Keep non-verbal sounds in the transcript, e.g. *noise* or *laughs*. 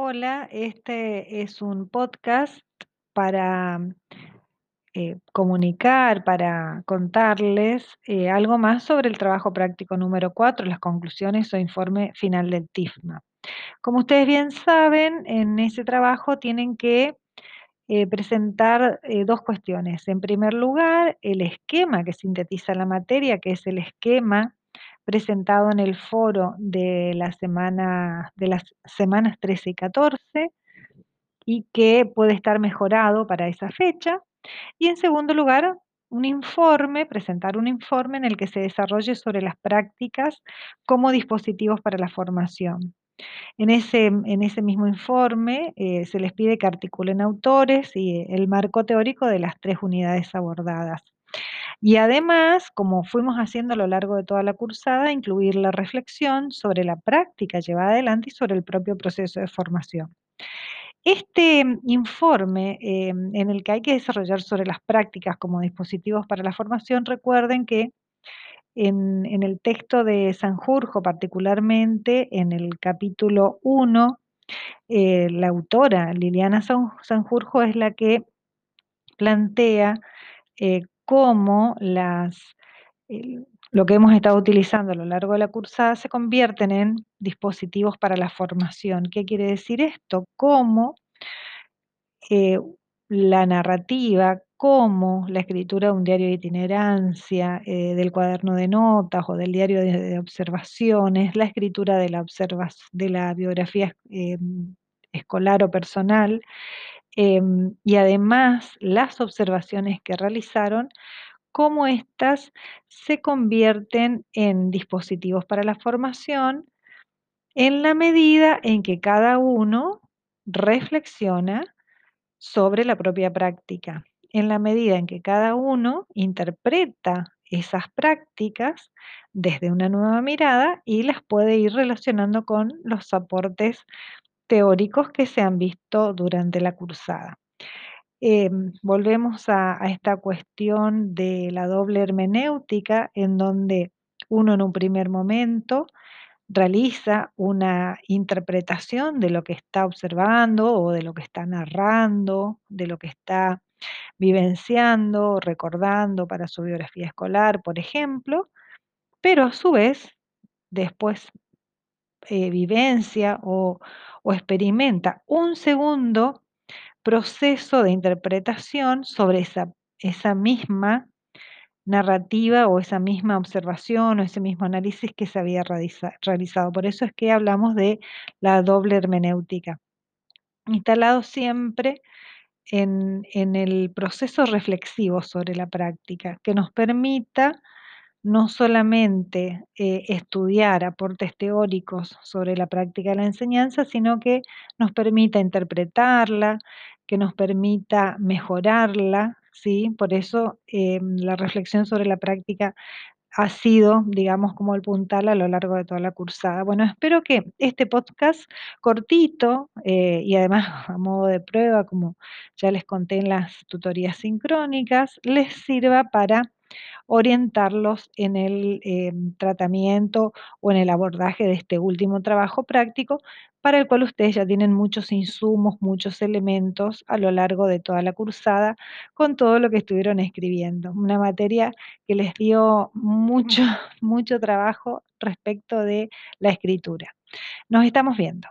Hola, este es un podcast para eh, comunicar, para contarles eh, algo más sobre el trabajo práctico número 4, las conclusiones o informe final del TIFMA. Como ustedes bien saben, en ese trabajo tienen que eh, presentar dos cuestiones. En primer lugar, el esquema que sintetiza la materia, que es el esquema presentado en el foro de, de las semanas 13 y 14 y que puede estar mejorado para esa fecha. Y en segundo lugar, un informe, presentar un informe en el que se desarrolle sobre las prácticas como dispositivos para la formación. En ese, en ese mismo informe eh, se les pide que articulen autores y el marco teórico de las tres unidades abordadas. Y además, como fuimos haciendo a lo largo de toda la cursada, incluir la reflexión sobre la práctica llevada adelante y sobre el propio proceso de formación. Este informe eh, en el que hay que desarrollar sobre las prácticas como dispositivos para la formación, recuerden que en, el texto de Sanjurjo, particularmente en el capítulo 1, eh, la autora Liliana Sanjurjo es la que plantea eh, cómo las, lo que hemos estado utilizando a lo largo de la cursada se convierten en dispositivos para la formación. ¿Qué quiere decir esto? Cómo eh, la narrativa, cómo la escritura de un diario de itinerancia, eh, del cuaderno de notas o del diario de, observaciones, la escritura de la, de la biografía escolar o personal, Em, y además las observaciones que realizaron, cómo éstas se convierten en dispositivos para la formación en la medida en que cada uno reflexiona sobre la propia práctica, en la medida en que cada uno interpreta esas prácticas desde una nueva mirada y las puede ir relacionando con los aportes teóricos que se han visto durante la cursada. Em, volvemos a, esta cuestión de la doble hermenéutica, en donde uno en un primer momento realiza una interpretación de lo que está observando o de lo que está narrando, de lo que está vivenciando, recordando para su biografía escolar, por ejemplo, pero a su vez después eh, vivencia o, experimenta un segundo proceso de interpretación sobre esa, misma narrativa o esa misma observación o ese mismo análisis que se había realizado. Por eso es que hablamos de la doble hermenéutica. Instalado siempre en, en el proceso reflexivo sobre la práctica, que nos permita no solamente eh, estudiar aportes teóricos sobre la práctica de la enseñanza, sino que nos permita interpretarla, que nos permita mejorarla, ¿sí? Por eso em, la reflexión sobre la práctica ha sido, digamos, como el puntal a lo largo de toda la cursada. Bueno, espero que este podcast cortito eh, y además *laughs* a modo de prueba, como ya les conté en las tutorías sincrónicas, les sirva para orientarlos en el eh, tratamiento o en el abordaje de este último trabajo práctico, para el cual ustedes ya tienen muchos insumos, muchos elementos a lo largo de toda la cursada con todo lo que estuvieron escribiendo. Una materia que les dio mucho, *laughs* mucho trabajo respecto de la escritura. Nos estamos viendo.